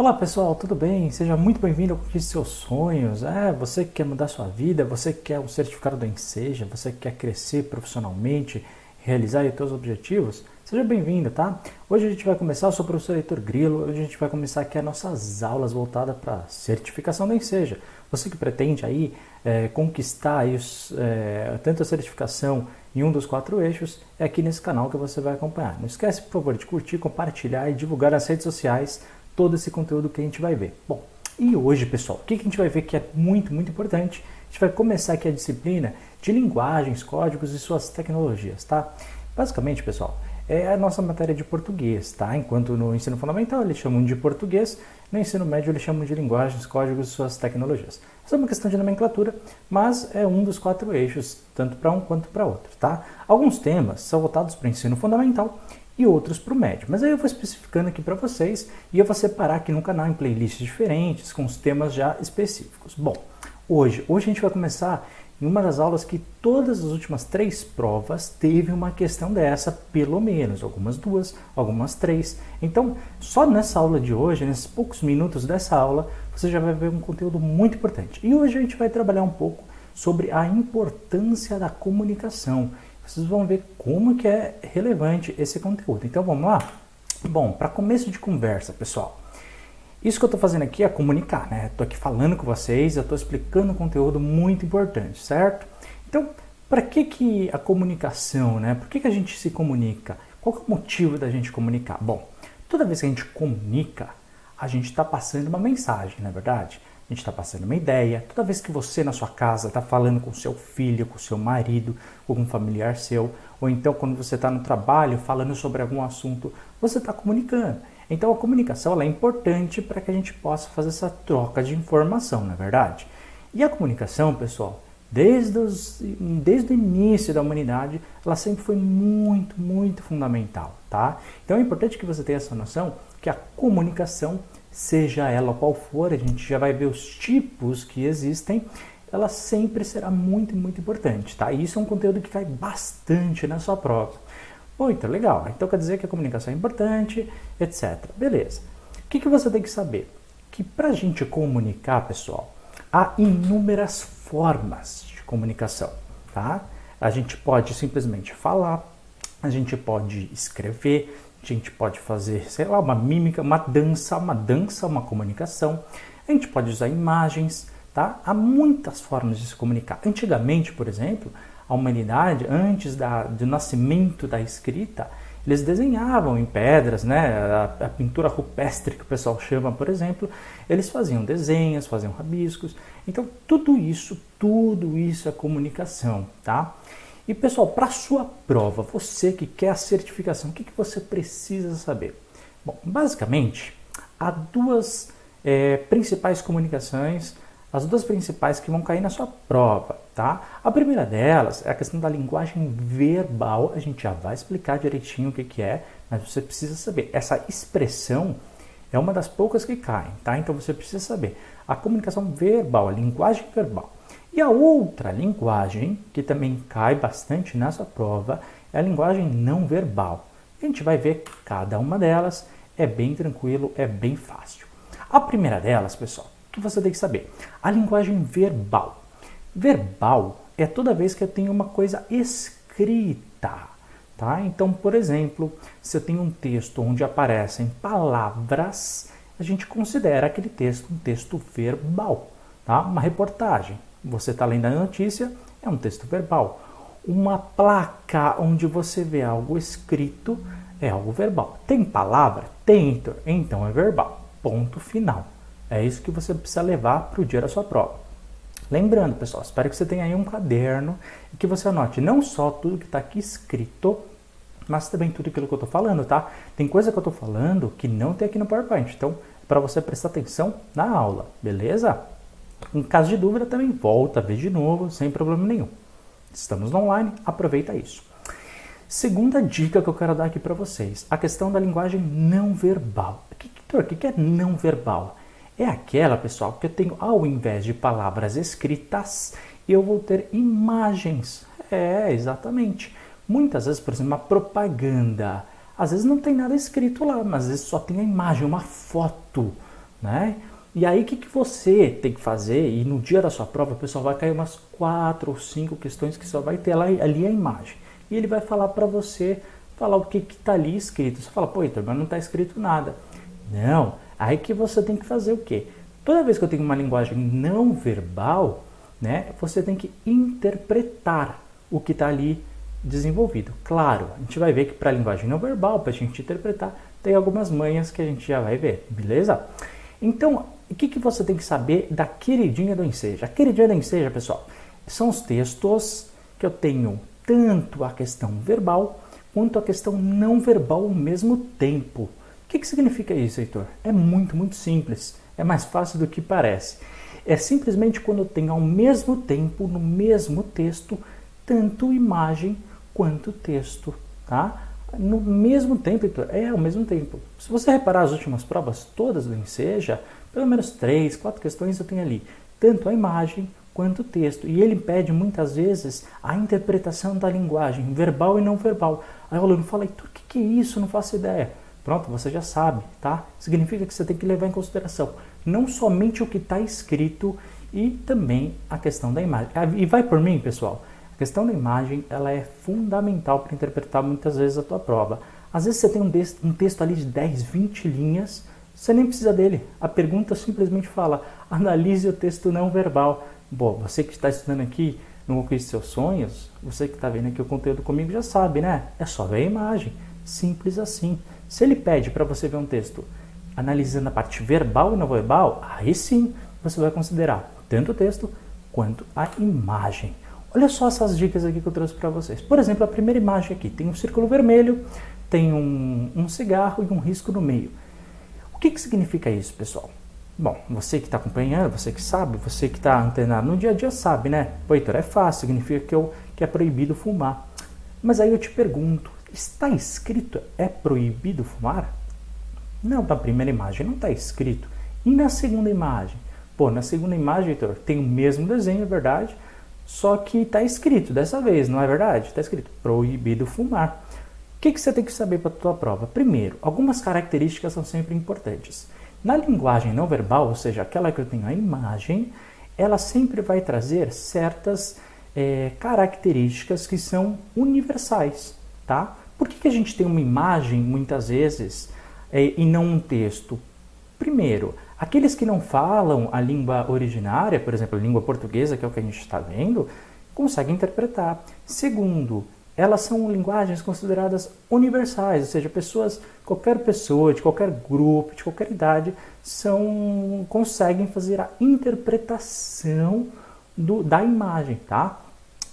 Olá pessoal, tudo bem? Seja muito bem-vindo ao Conquiste Seus Sonhos. É, você que quer mudar sua vida, você que quer um certificado do Enseja, você que quer crescer profissionalmente, realizar os seus objetivos, seja bem-vindo, tá? Hoje a gente vai começar, eu sou o professor Heitor Grilo, hoje a gente vai começar aqui as nossas aulas voltadas para certificação do Enseja. Você que pretende aí é, conquistar aí os, é, tanto a certificação em um dos quatro eixos, é aqui nesse canal que você vai acompanhar. Não esquece, por favor, de curtir, compartilhar e divulgar nas redes sociais todo esse conteúdo que a gente vai ver. Bom, e hoje, pessoal, o que a gente vai ver que é muito, muito importante? A gente vai começar aqui a disciplina de linguagens, códigos e suas tecnologias, tá? Basicamente, pessoal, é a nossa matéria de português, tá? Enquanto no ensino fundamental eles chamam de português, no ensino médio eles chamam de linguagens, códigos e suas tecnologias. Isso é uma questão de nomenclatura, mas é um dos quatro eixos, tanto para um quanto para outro, tá? Alguns temas são voltados para o ensino fundamental e outros para o médio. Mas aí eu vou especificando aqui para vocês e eu vou separar aqui no canal em playlists diferentes com os temas já específicos. Bom, hoje, hoje a gente vai começar em uma das aulas que todas as últimas três provas teve uma questão dessa, pelo menos, algumas duas, algumas três. Então, só nessa aula de hoje, nesses poucos minutos dessa aula, você já vai ver um conteúdo muito importante. E hoje a gente vai trabalhar um pouco sobre a importância da comunicação vocês vão ver como que é relevante esse conteúdo. Então vamos lá? Bom, para começo de conversa, pessoal, isso que eu estou fazendo aqui é comunicar, né? Estou aqui falando com vocês, eu estou explicando um conteúdo muito importante, certo? Então, para que, que a comunicação, né? Por que, que a gente se comunica? Qual é o motivo da gente comunicar? Bom, toda vez que a gente comunica, a gente está passando uma mensagem, não é verdade? A gente está passando uma ideia. Toda vez que você na sua casa está falando com seu filho, com seu marido, com um familiar seu, ou então quando você está no trabalho falando sobre algum assunto, você está comunicando. Então a comunicação é importante para que a gente possa fazer essa troca de informação, não é verdade? E a comunicação, pessoal, desde, os, desde o início da humanidade, ela sempre foi muito, muito fundamental, tá? Então é importante que você tenha essa noção que a comunicação seja ela qual for, a gente já vai ver os tipos que existem, ela sempre será muito, muito importante, tá? E isso é um conteúdo que cai bastante na sua prova. Muito legal. Então quer dizer que a comunicação é importante, etc. Beleza. O que, que você tem que saber? Que para a gente comunicar, pessoal, há inúmeras formas de comunicação, tá? A gente pode simplesmente falar, a gente pode escrever, a gente pode fazer, sei lá, uma mímica, uma dança, uma dança, uma comunicação. A gente pode usar imagens, tá? Há muitas formas de se comunicar. Antigamente, por exemplo, a humanidade, antes da, do nascimento da escrita, eles desenhavam em pedras, né? A, a, pintura rupestre que o pessoal chama, por exemplo, eles faziam desenhos, faziam rabiscos. Então, tudo isso, tudo isso é comunicação, tá? E pessoal, para a sua prova, você que quer a certificação, o que, que você precisa saber? Bom, basicamente, há duas é, principais comunicações, as duas principais que vão cair na sua prova, tá? A primeira delas é a questão da linguagem verbal, a gente já vai explicar direitinho o que, que é, mas você precisa saber. Essa expressão é uma das poucas que caem, tá? Então você precisa saber. A comunicação verbal, a linguagem verbal. E a outra linguagem, que também cai bastante nessa prova, é a linguagem não verbal. A gente vai ver cada uma delas é bem tranquilo, é bem fácil. A primeira delas, pessoal, que você tem que saber, a linguagem verbal. Verbal é toda vez que eu tenho uma coisa escrita, tá? Então, por exemplo, se eu tenho um texto onde aparecem palavras, a gente considera aquele texto um texto verbal, tá? Uma reportagem, você está lendo a notícia, é um texto verbal. Uma placa onde você vê algo escrito é algo verbal. Tem palavra? Tem, então é verbal. Ponto final. É isso que você precisa levar para o dia da sua prova. Lembrando, pessoal, espero que você tenha aí um caderno e que você anote não só tudo que está aqui escrito, mas também tudo aquilo que eu estou falando, tá? Tem coisa que eu estou falando que não tem aqui no PowerPoint. Então, para você prestar atenção na aula, beleza? Em caso de dúvida, também volta, vê de novo, sem problema nenhum. Estamos online, aproveita isso. Segunda dica que eu quero dar aqui para vocês, a questão da linguagem não verbal. O que, é não verbal? É aquela, pessoal, que eu tenho, ao invés de palavras escritas, eu vou ter imagens. É, exatamente. Muitas vezes, por exemplo, uma propaganda. Às vezes não tem nada escrito lá, mas às vezes só tem a imagem, uma foto né? E aí o que, que você tem que fazer? E no dia da sua prova, o pessoal vai cair umas quatro ou cinco questões que só vai ter lá, ali a imagem. E ele vai falar para você, falar o que está ali escrito. Você fala, pô, Heitor, mas não está escrito nada. Não, aí que você tem que fazer o quê? Toda vez que eu tenho uma linguagem não verbal, né, você tem que interpretar o que está ali desenvolvido. Claro, a gente vai ver que para a linguagem não verbal, para a gente interpretar, tem algumas manhas que a gente já vai ver, beleza? Então, o que, que você tem que saber da queridinha do Enseja? A queridinha do Enseja, pessoal, são os textos que eu tenho tanto a questão verbal quanto a questão não verbal ao mesmo tempo. O que, que significa isso, Heitor? É muito, muito simples. É mais fácil do que parece. É simplesmente quando eu tenho ao mesmo tempo, no mesmo texto, tanto imagem quanto texto, tá? No mesmo tempo, Heitor, é ao mesmo tempo. Se você reparar as últimas provas todas do Enseja, pelo menos três, quatro questões eu tenho ali, tanto a imagem quanto o texto. E ele pede muitas vezes a interpretação da linguagem, verbal e não verbal. Aí o aluno fala, Heitor, o que, que é isso? Não faço ideia. Pronto, você já sabe, tá? Significa que você tem que levar em consideração não somente o que está escrito e também a questão da imagem. Ah, e vai por mim, pessoal. A questão da imagem ela é fundamental para interpretar muitas vezes a tua prova. Às vezes você tem um um texto ali de 10, 20 linhas, você nem precisa dele. A pergunta simplesmente fala: analise o texto não verbal. Bom, você que está estudando aqui no Conquiste Seus Sonhos, você que está vendo aqui o conteúdo comigo já sabe, né? É só ver a imagem. Simples assim. Se ele pede para você ver um texto analisando a parte verbal e não verbal, aí sim você vai considerar tanto o texto quanto a imagem. Olha só essas dicas aqui que eu trouxe para vocês. Por exemplo, a primeira imagem aqui tem um círculo vermelho, tem um, um cigarro e um risco no meio. O que, que significa isso, pessoal? Bom, você que está acompanhando, você que sabe, você que está antenado no dia a dia sabe, né? Pô, Heitor, é fácil, significa que, eu, que é proibido fumar. Mas aí eu te pergunto, está escrito é proibido fumar? Não, na primeira imagem não está escrito. E na segunda imagem? Pô, na segunda imagem, Heitor, tem o mesmo desenho, é verdade, só que está escrito dessa vez, não é verdade? Está escrito proibido fumar. O que, que você tem que saber para a tua prova? Primeiro, algumas características são sempre importantes. Na linguagem não verbal, ou seja, aquela que eu tenho a imagem, ela sempre vai trazer certas é, características que são universais, tá? Por que, que a gente tem uma imagem, muitas vezes, é, e não um texto? Primeiro, aqueles que não falam a língua originária, por exemplo, a língua portuguesa, que é o que a gente está vendo, conseguem interpretar. Segundo, elas são linguagens consideradas universais, ou seja, pessoas, qualquer pessoa, de qualquer grupo, de qualquer idade, são, conseguem fazer a interpretação do, da imagem, tá?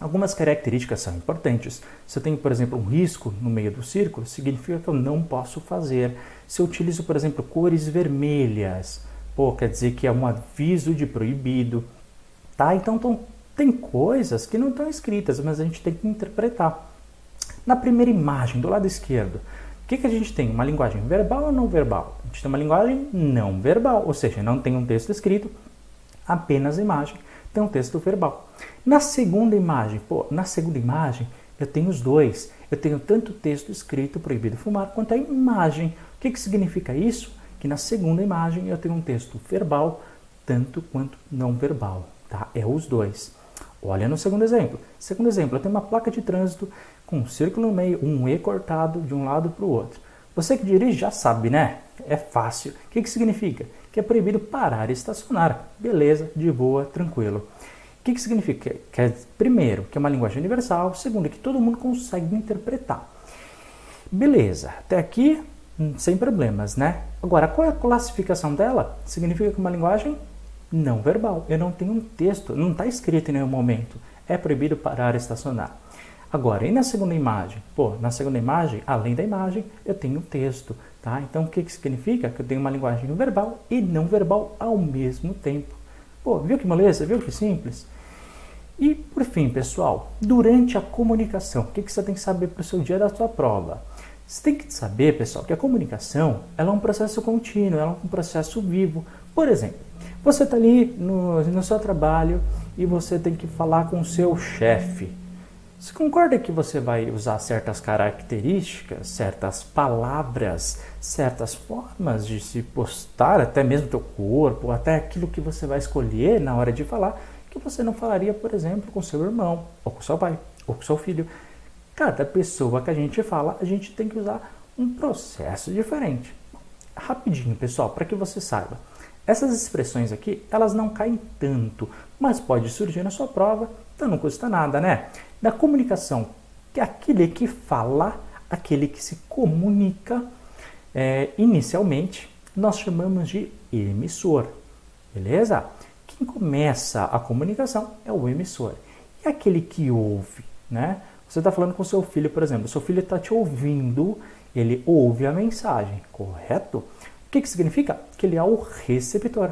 Algumas características são importantes. Se eu tenho, por exemplo, um risco no meio do círculo, significa que eu não posso fazer. Se eu utilizo, por exemplo, cores vermelhas, pô, quer dizer que é um aviso de proibido, tá? Então, tem coisas que não estão escritas, mas a gente tem que interpretar. Na primeira imagem, do lado esquerdo, o que, que a gente tem? Uma linguagem verbal ou não verbal? A gente tem uma linguagem não verbal, ou seja, não tem um texto escrito, apenas imagem, tem um texto verbal. Na segunda imagem, pô, na segunda imagem eu tenho os dois. Eu tenho tanto o texto escrito proibido fumar quanto a imagem. O que, que significa isso? Que na segunda imagem eu tenho um texto verbal tanto quanto não verbal, tá? É os dois. Olha no segundo exemplo. Segundo exemplo, eu tenho uma placa de trânsito com um círculo no meio, um E cortado de um lado para o outro. Você que dirige já sabe, né? É fácil. O que, que significa? Que é proibido parar e estacionar. Beleza, de boa, tranquilo. O que, que significa? Que é, primeiro, que é uma linguagem universal. Segundo, que todo mundo consegue interpretar. Beleza, até aqui hum, sem problemas, né? Agora, qual é a classificação dela? Significa que é uma linguagem não verbal. Eu não tenho um texto, não está escrito em nenhum momento. É proibido parar e estacionar. Agora, e na segunda imagem? Pô, na segunda imagem, além da imagem, eu tenho texto, tá? Então, o que, que significa? Que eu tenho uma linguagem verbal e não verbal ao mesmo tempo. Pô, viu que moleza? Viu que simples? E, por fim, pessoal, durante a comunicação, o que, que você tem que saber para o seu dia da sua prova? Você tem que saber, pessoal, que a comunicação ela é um processo contínuo, ela é um processo vivo. Por exemplo, você está ali no, no seu trabalho e você tem que falar com o seu chefe. Você concorda que você vai usar certas características, certas palavras, certas formas de se postar, até mesmo teu corpo, até aquilo que você vai escolher na hora de falar, que você não falaria, por exemplo, com seu irmão, ou com seu pai, ou com seu filho. Cada pessoa que a gente fala, a gente tem que usar um processo diferente. Rapidinho, pessoal, para que você saiba. Essas expressões aqui, elas não caem tanto, mas pode surgir na sua prova, então não custa nada, né? Da comunicação, que é aquele que fala, aquele que se comunica, é, inicialmente, nós chamamos de emissor, beleza? Quem começa a comunicação é o emissor. E aquele que ouve, né? Você está falando com seu filho, por exemplo, seu filho está te ouvindo, ele ouve a mensagem, correto? O que, que significa? Que ele é o receptor.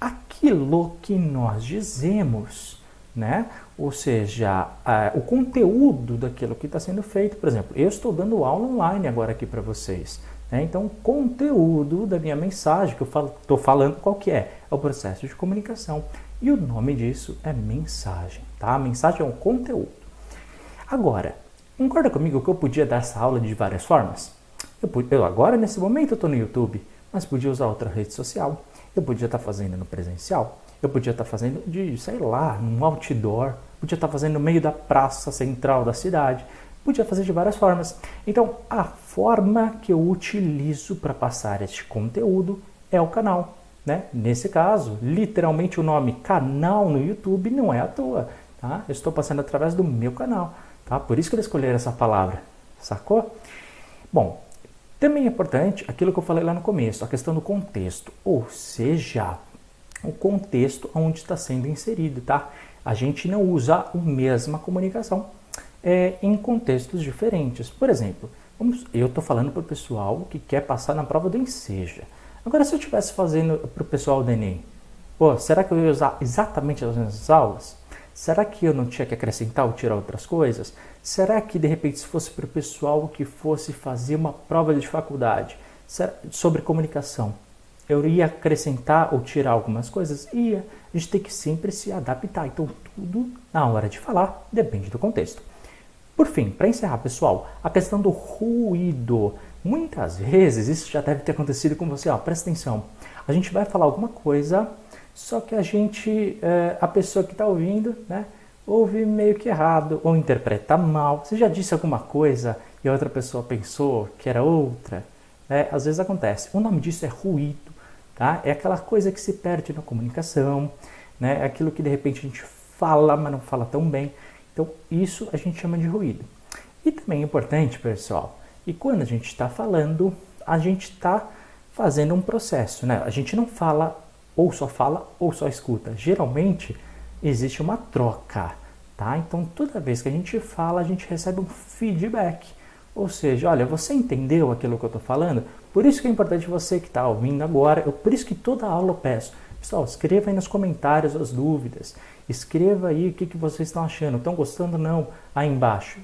Aquilo que nós dizemos, né? Ou seja, o conteúdo daquilo que está sendo feito. Por exemplo, eu estou dando aula online agora aqui para vocês. Né? Então, o conteúdo da minha mensagem que eu estou falando, qual que é? É o processo de comunicação. E o nome disso é mensagem, tá? A mensagem é um conteúdo. Agora, concorda comigo que eu podia dar essa aula de várias formas? Eu, eu agora, nesse momento, eu estou no YouTube, mas podia usar outra rede social. Eu podia estar fazendo no presencial. Eu podia estar fazendo de, sei lá, num outdoor. Podia estar fazendo no meio da praça central da cidade. Podia fazer de várias formas. Então, a forma que eu utilizo para passar este conteúdo é o canal. Né? Nesse caso, literalmente o nome canal no YouTube não é à toa. Tá? Eu estou passando através do meu canal. Tá? Por isso que eles escolheram essa palavra. Sacou? Bom, também é importante aquilo que eu falei lá no começo, a questão do contexto. Ou seja, o contexto onde está sendo inserido, tá? A gente não usa a mesma comunicação é, em contextos diferentes. Por exemplo, vamos, eu estou falando para o pessoal que quer passar na prova do Enseja. Agora, se eu estivesse fazendo para o pessoal do Enem, pô, será que eu ia usar exatamente as mesmas aulas? Será que eu não tinha que acrescentar ou tirar outras coisas? Será que de repente se fosse para o pessoal que fosse fazer uma prova de faculdade sobre comunicação, eu ia acrescentar ou tirar algumas coisas? Ia. A gente tem que sempre se adaptar. Então tudo na hora de falar depende do contexto. Por fim, para encerrar, pessoal, a questão do ruído. Muitas vezes isso já deve ter acontecido com você. Ó, presta atenção. A gente vai falar alguma coisa só que a gente, é, a pessoa que está ouvindo, né, ouve meio que errado ou interpreta mal. Você já disse alguma coisa e a outra pessoa pensou que era outra? É, às vezes acontece. O nome disso é ruído, tá? É aquela coisa que se perde na comunicação, né? É aquilo que de repente a gente fala, mas não fala tão bem. Então isso a gente chama de ruído. E também é importante, pessoal, e quando a gente está falando, a gente está fazendo um processo, né? A gente não fala ou só fala ou só escuta. Geralmente existe uma troca, tá? Então toda vez que a gente fala, a gente recebe um feedback. Ou seja, olha, você entendeu aquilo que eu estou falando? Por isso que é importante você que está ouvindo agora, eu, por isso que toda aula eu peço. Pessoal, escreva aí nos comentários as dúvidas. Escreva aí o que, que vocês estão achando. Estão gostando ou não? Aí embaixo.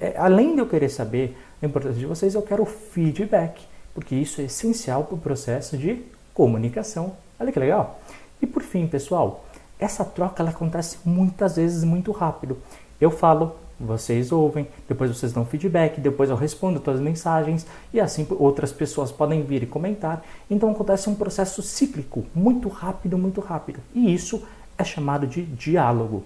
É, além de eu querer saber a importância de vocês, eu quero feedback. Porque isso é essencial para o processo de comunicação Olha que legal. E por fim, pessoal, essa troca ela acontece muitas vezes muito rápido. Eu falo, vocês ouvem, depois vocês dão feedback, depois eu respondo todas as mensagens e assim outras pessoas podem vir e comentar. Então acontece um processo cíclico, muito rápido, muito rápido. E isso é chamado de diálogo.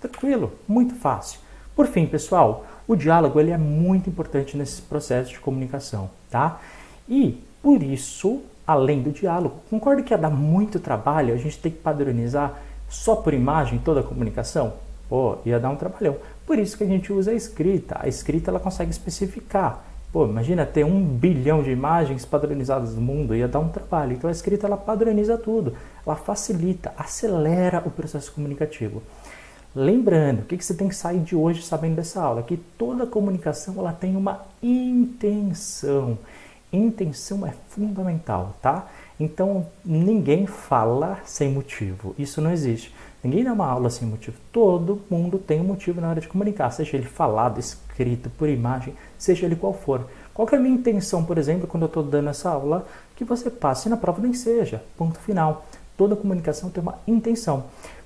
Tranquilo, muito fácil. Por fim, pessoal, o diálogo ele é muito importante nesse processo de comunicação, tá? E por isso além do diálogo. Concorda que ia dar muito trabalho a gente ter que padronizar só por imagem toda a comunicação? Pô, ia dar um trabalhão. Por isso que a gente usa a escrita. A escrita ela consegue especificar. Pô, imagina ter um bilhão de imagens padronizadas no mundo, ia dar um trabalho. Então a escrita ela padroniza tudo, ela facilita, acelera o processo comunicativo. Lembrando, o que você tem que sair de hoje sabendo dessa aula? Que toda comunicação ela tem uma intenção. Intenção é fundamental, tá? Então ninguém fala sem motivo. Isso não existe. Ninguém dá uma aula sem motivo. Todo mundo tem um motivo na hora de comunicar, seja ele falado, escrito, por imagem, seja ele qual for. Qual é a minha intenção, por exemplo, quando eu estou dando essa aula? Que você passe na prova do Enseja. Ponto final. Toda comunicação tem uma intenção.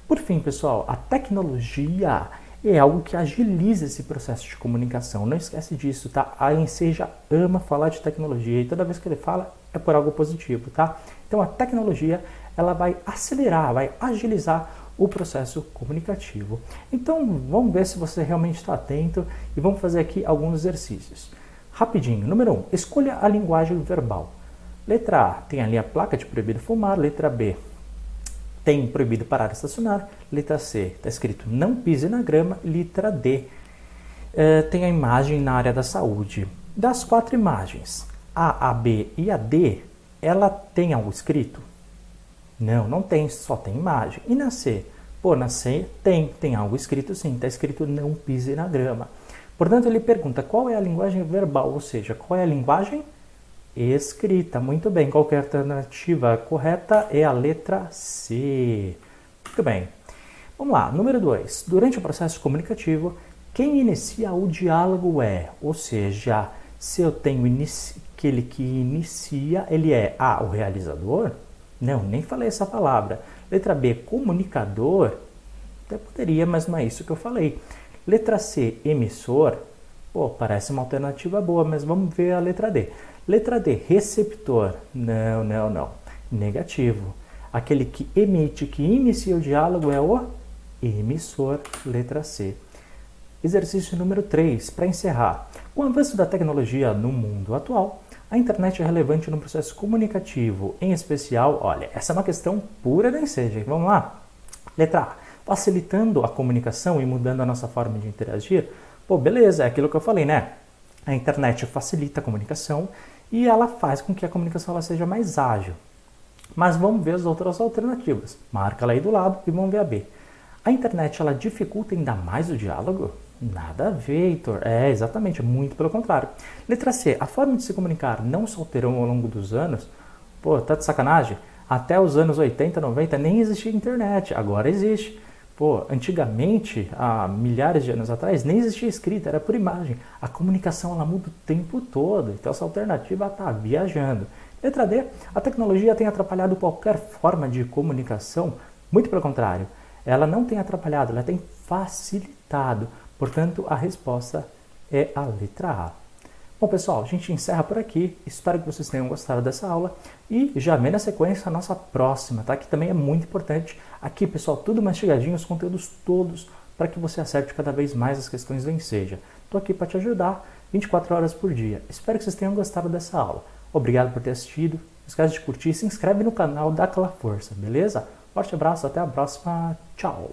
Por fim, pessoal, a tecnologia é algo que agiliza esse processo de comunicação. Não esquece disso, tá? A Enseja ama falar de tecnologia e toda vez que ele fala é por algo positivo, tá? Então a tecnologia ela vai acelerar, vai agilizar o processo comunicativo. Então vamos ver se você realmente está atento e vamos fazer aqui alguns exercícios. Rapidinho. Número 1. Um, escolha a linguagem verbal. Letra A tem ali a placa de proibido fumar. Letra B tem proibido parar e estacionar. Letra C está escrito não pise na grama. Letra D eh, tem a imagem na área da saúde. Das quatro imagens, A, A, B e a D, ela tem algo escrito? Não, não tem, só tem imagem. E na C? Pô, na C tem, tem algo escrito sim, está escrito não pise na grama. Portanto, ele pergunta qual é a linguagem verbal, ou seja, qual é a linguagem escrita. Muito bem, qualquer alternativa correta é a letra C. Muito bem. Vamos lá, número 2. Durante o processo comunicativo, quem inicia o diálogo é, ou seja, se eu tenho aquele que inicia, ele é A, o realizador, não, nem falei essa palavra. Letra B, comunicador. Até poderia, mas não é isso que eu falei. Letra C, emissor. Pô, parece uma alternativa boa, mas vamos ver a letra D. Letra D, receptor. Não, não, não. Negativo. Aquele que emite, que inicia o diálogo é o emissor. Letra C. Exercício número 3, para encerrar. Com o avanço da tecnologia no mundo atual, a internet é relevante no processo comunicativo, em especial, olha, essa é uma questão pura da Enseja. Vamos lá? Letra A. Facilitando a comunicação e mudando a nossa forma de interagir. Pô, beleza, é aquilo que eu falei, né? A internet facilita a comunicação e ela faz com que a comunicação ela seja mais ágil. Mas vamos ver as outras alternativas. Marca ela aí do lado e vamos ver a B. A internet ela dificulta ainda mais o diálogo? Nada a ver, Heitor. É, exatamente, muito pelo contrário. Letra C. A forma de se comunicar não se alterou ao longo dos anos? Pô, tá de sacanagem? Até os anos 80, 90 nem existia internet, agora existe. Pô, antigamente, há milhares de anos atrás, nem existia escrita, era por imagem. A comunicação ela muda o tempo todo, então essa alternativa está viajando. Letra D. A tecnologia tem atrapalhado qualquer forma de comunicação? Muito pelo contrário. Ela não tem atrapalhado, ela tem facilitado. Portanto, a resposta é a letra A. Bom, pessoal, a gente encerra por aqui. Espero que vocês tenham gostado dessa aula e já vem na sequência a nossa próxima, tá? Que também é muito importante. Aqui, pessoal, tudo mastigadinho, os conteúdos todos para que você acerte cada vez mais as questões do Enseja. Estou aqui para te ajudar 24 horas por dia. Espero que vocês tenham gostado dessa aula. Obrigado por ter assistido. Não esquece de curtir se inscreve no canal, dá aquela força, beleza? Forte abraço, até a próxima. Tchau!